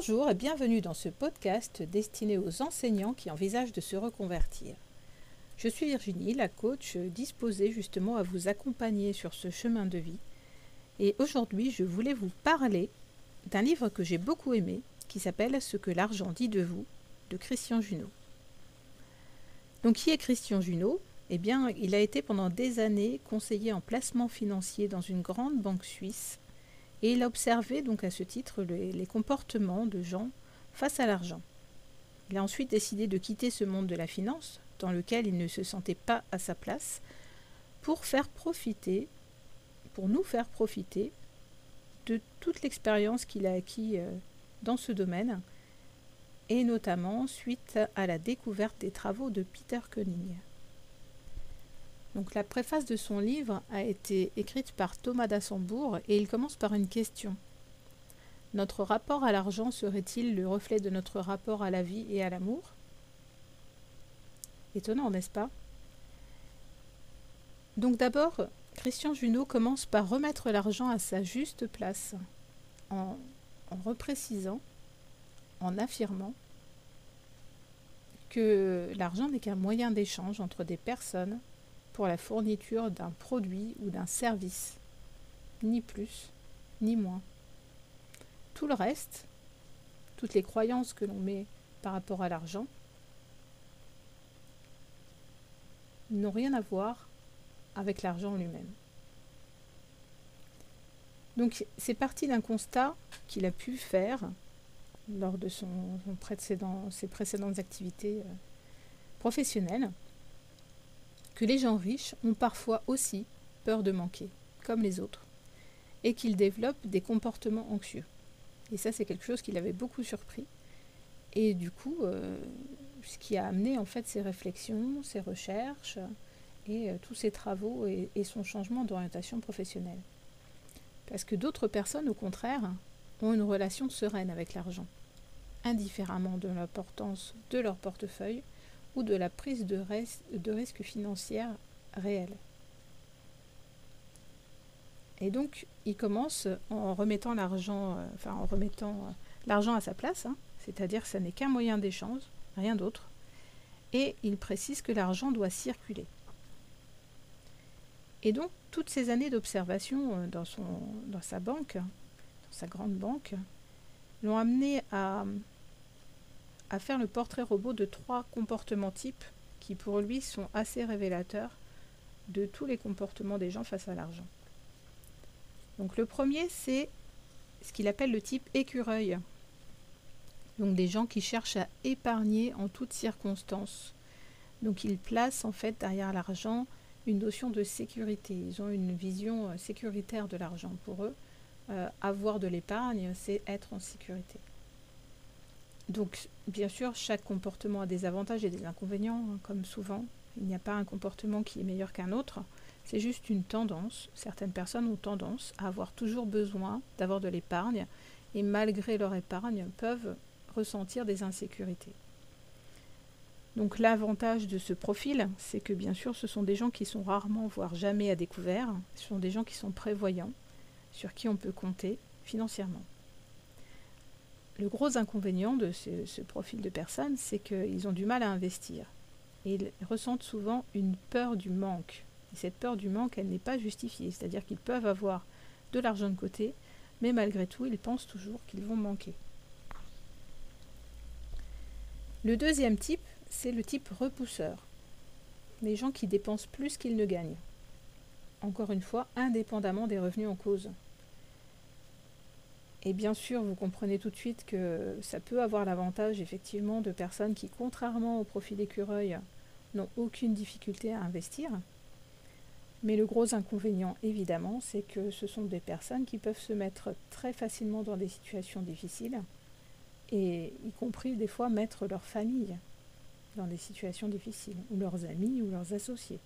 Bonjour et bienvenue dans ce podcast destiné aux enseignants qui envisagent de se reconvertir. Je suis Virginie, la coach disposée justement à vous accompagner sur ce chemin de vie. Et aujourd'hui, je voulais vous parler d'un livre que j'ai beaucoup aimé qui s'appelle Ce que l'argent dit de vous de Christian Junot. Donc qui est Christian Junot? Eh bien, il a été pendant des années conseiller en placement financier dans une grande banque suisse et il a observé donc à ce titre les, comportements de gens face à l'argent. Il a ensuite décidé de quitter ce monde de la finance, dans lequel il ne se sentait pas à sa place, pour faire profiter, pour nous faire profiter de toute l'expérience qu'il a acquis euh, dans ce domaine, et notamment suite à la découverte des travaux de Peter Koenig. Donc la préface de son livre a été écrite par Thomas d'Assembourg et il commence par une question. Notre rapport à l'argent serait-il le reflet de notre rapport à la vie et à l'amour? Étonnant, n'est-ce pas? Donc d'abord, Christian Junot commence par remettre l'argent à sa juste place, en, en reprécisant, en affirmant que l'argent n'est qu'un moyen d'échange entre des personnes pour la fourniture d'un produit ou d'un service, ni plus, ni moins. Tout le reste, toutes les croyances que l'on met par rapport à l'argent, n'ont rien à voir avec l'argent lui-même. Donc c'est parti d'un constat qu'il a pu faire lors de ses précédentes activités euh, professionnelles, que les gens riches ont parfois aussi peur de manquer, comme les autres, et qu'ils développent des comportements anxieux. Et ça, c'est quelque chose qui l'avait beaucoup surpris. Et du coup, euh, ce qui a amené en fait ses réflexions, ses recherches et euh, tous ses travaux et, et son changement d'orientation professionnelle. Parce que d'autres personnes, au contraire, ont une relation sereine avec l'argent, indifféremment de l'importance de leur portefeuille de la prise de, risque financière réelle. Et donc, il commence en remettant l'argent, euh, en remettant euh, l'argent à sa place, hein, c'est-à-dire que ça n'est qu'un moyen d'échange, rien d'autre. Et il précise que l'argent doit circuler. Et donc, toutes ces années d'observation euh, dans, dans sa banque, dans sa grande banque, l'ont amené à, à faire le portrait robot de trois comportements types qui pour lui sont assez révélateurs de tous les comportements des gens face à l'argent. Donc le premier, c'est ce qu'il appelle le type écureuil. Donc des gens qui cherchent à épargner en toutes circonstances. Donc ils placent en fait derrière l'argent une notion de sécurité. Ils ont une vision euh, sécuritaire de l'argent. Pour eux, euh, avoir de l'épargne, c'est être en sécurité. Donc, bien sûr, chaque comportement a des avantages et des inconvénients, hein, comme souvent. Il n'y a pas un comportement qui est meilleur qu'un autre. C'est juste une tendance. Certaines personnes ont tendance à avoir toujours besoin d'avoir de l'épargne et malgré leur épargne peuvent ressentir des insécurités. Donc l'avantage de ce profil, c'est que bien sûr ce sont des gens qui sont rarement, voire jamais à découvert. Ce sont des gens qui sont prévoyants, sur qui on peut compter financièrement. Le gros inconvénient de ce, profil de personnes, c'est qu'ils ont du mal à investir. Ils ressentent souvent une peur du manque. Et cette peur du manque, elle n'est pas justifiée. C'est-à-dire qu'ils peuvent avoir de l'argent de côté, mais malgré tout, ils pensent toujours qu'ils vont manquer. Le deuxième type, c'est le type repousseur. Les gens qui dépensent plus qu'ils ne gagnent. Encore une fois, indépendamment des revenus en cause. Et bien sûr, vous comprenez tout de suite que ça peut avoir l'avantage effectivement de personnes qui, contrairement au profil d'écureuil, n'ont aucune difficulté à investir. Mais le gros inconvénient, évidemment, c'est que ce sont des personnes qui peuvent se mettre très facilement dans des situations difficiles, et y compris des fois mettre leur famille dans des situations difficiles, ou leurs amis ou leurs associés.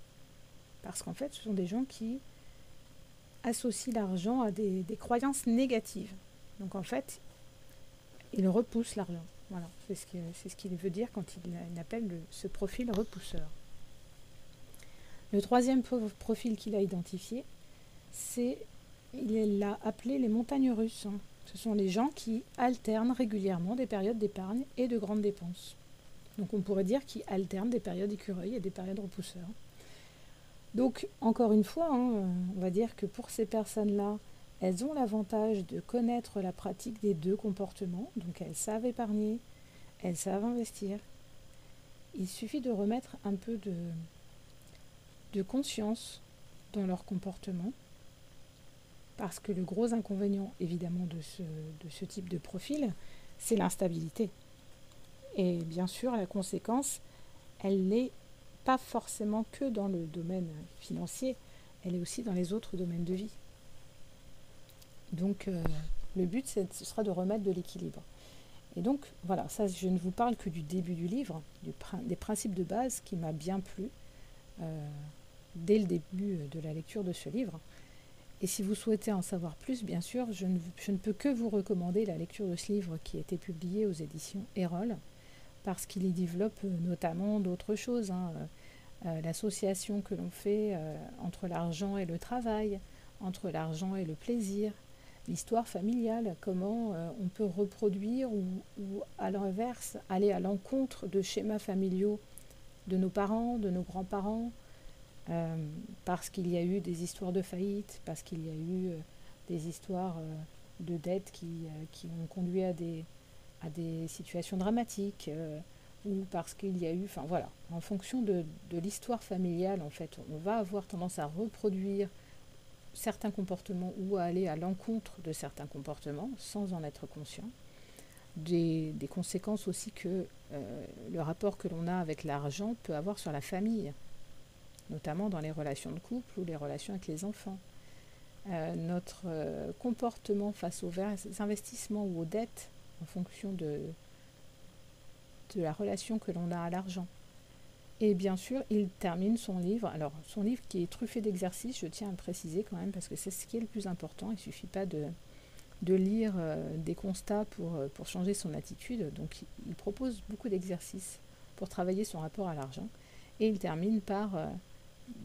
Parce qu'en fait, ce sont des gens qui associent l'argent à des, des croyances négatives. Donc en fait, il repousse l'argent. Voilà, c'est ce qu'il veut dire quand il, appelle ce profil repousseur. Le troisième profil qu'il a identifié, c'est, il l'a appelé les montagnes russes. Ce sont les gens qui alternent régulièrement des périodes d'épargne et de grandes dépenses. Donc on pourrait dire qu'ils alternent des périodes écureuils et des périodes repousseurs. Donc encore une fois, hein, on va dire que pour ces personnes-là, elles ont l'avantage de connaître la pratique des deux comportements. Donc elles savent épargner, elles savent investir. Il suffit de remettre un peu de, conscience dans leur comportement. Parce que le gros inconvénient, évidemment, de ce type de profil, c'est l'instabilité. Et bien sûr, la conséquence, elle n'est pas forcément que dans le domaine financier, elle est aussi dans les autres domaines de vie. Donc, euh, le but, ce sera de remettre de l'équilibre. Et donc, voilà, ça, je ne vous parle que du début du livre, des principes de base qui m'a bien plu euh, dès le début de la lecture de ce livre. Et si vous souhaitez en savoir plus, bien sûr, je ne, peux que vous recommander la lecture de ce livre qui a été publié aux éditions Erol, parce qu'il y développe notamment d'autres choses. Hein, euh, l'association que l'on fait euh, entre l'argent et le travail, entre l'argent et le plaisir, l'histoire familiale, comment euh, on peut reproduire ou, à l'inverse aller à l'encontre de schémas familiaux de nos parents, de nos grands-parents, euh, parce qu'il y a eu des histoires de faillite, parce qu'il y a eu euh, des histoires de dettes qui, qui, ont conduit à des, à des situations dramatiques, ou parce qu'il y a eu, enfin voilà, en fonction de, de l'histoire familiale, en fait, on va avoir tendance à reproduire certains comportements ou à aller à l'encontre de certains comportements sans en être conscient. Des, conséquences aussi que euh, le rapport que l'on a avec l'argent peut avoir sur la famille, notamment dans les relations de couple ou les relations avec les enfants. Euh, notre euh, comportement face aux investissements ou aux dettes en fonction de, de la relation que l'on a à l'argent. Et bien sûr, il termine son livre. Alors, son livre qui est truffé d'exercices, je tiens à le préciser quand même, parce que c'est ce qui est le plus important. Il ne suffit pas de, de lire euh, des constats pour, euh, pour changer son attitude. Donc, il, propose beaucoup d'exercices pour travailler son rapport à l'argent. Et il termine par euh,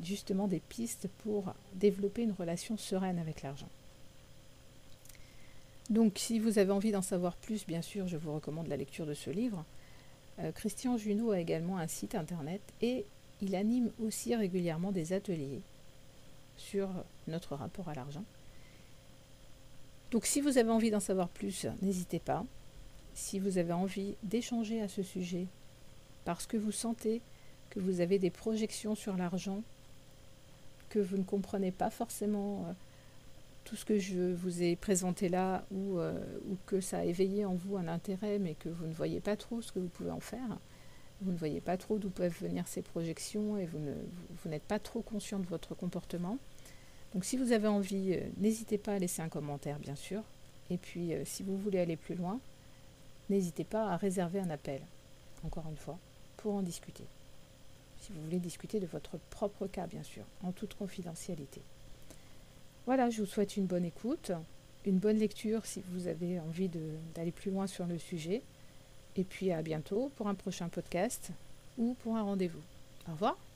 justement des pistes pour développer une relation sereine avec l'argent. Donc, si vous avez envie d'en savoir plus, bien sûr, je vous recommande la lecture de ce livre. Euh, Christian Junot a également un site internet et il anime aussi régulièrement des ateliers sur notre rapport à l'argent. Donc si vous avez envie d'en savoir plus, n'hésitez pas. Si vous avez envie d'échanger à ce sujet, parce que vous sentez que vous avez des projections sur l'argent, que vous ne comprenez pas forcément euh, tout ce que je vous ai présenté là ou, euh, ou, que ça a éveillé en vous un intérêt mais que vous ne voyez pas trop ce que vous pouvez en faire, vous ne voyez pas trop d'où peuvent venir ces projections et vous, n'êtes pas trop conscient de votre comportement. Donc si vous avez envie, euh, n'hésitez pas à laisser un commentaire bien sûr. Et puis euh, si vous voulez aller plus loin, n'hésitez pas à réserver un appel, encore une fois, pour en discuter. Si vous voulez discuter de votre propre cas bien sûr, en toute confidentialité. Voilà, je vous souhaite une bonne écoute, une bonne lecture si vous avez envie d'aller plus loin sur le sujet. Et puis à bientôt pour un prochain podcast ou pour un rendez-vous. Au revoir.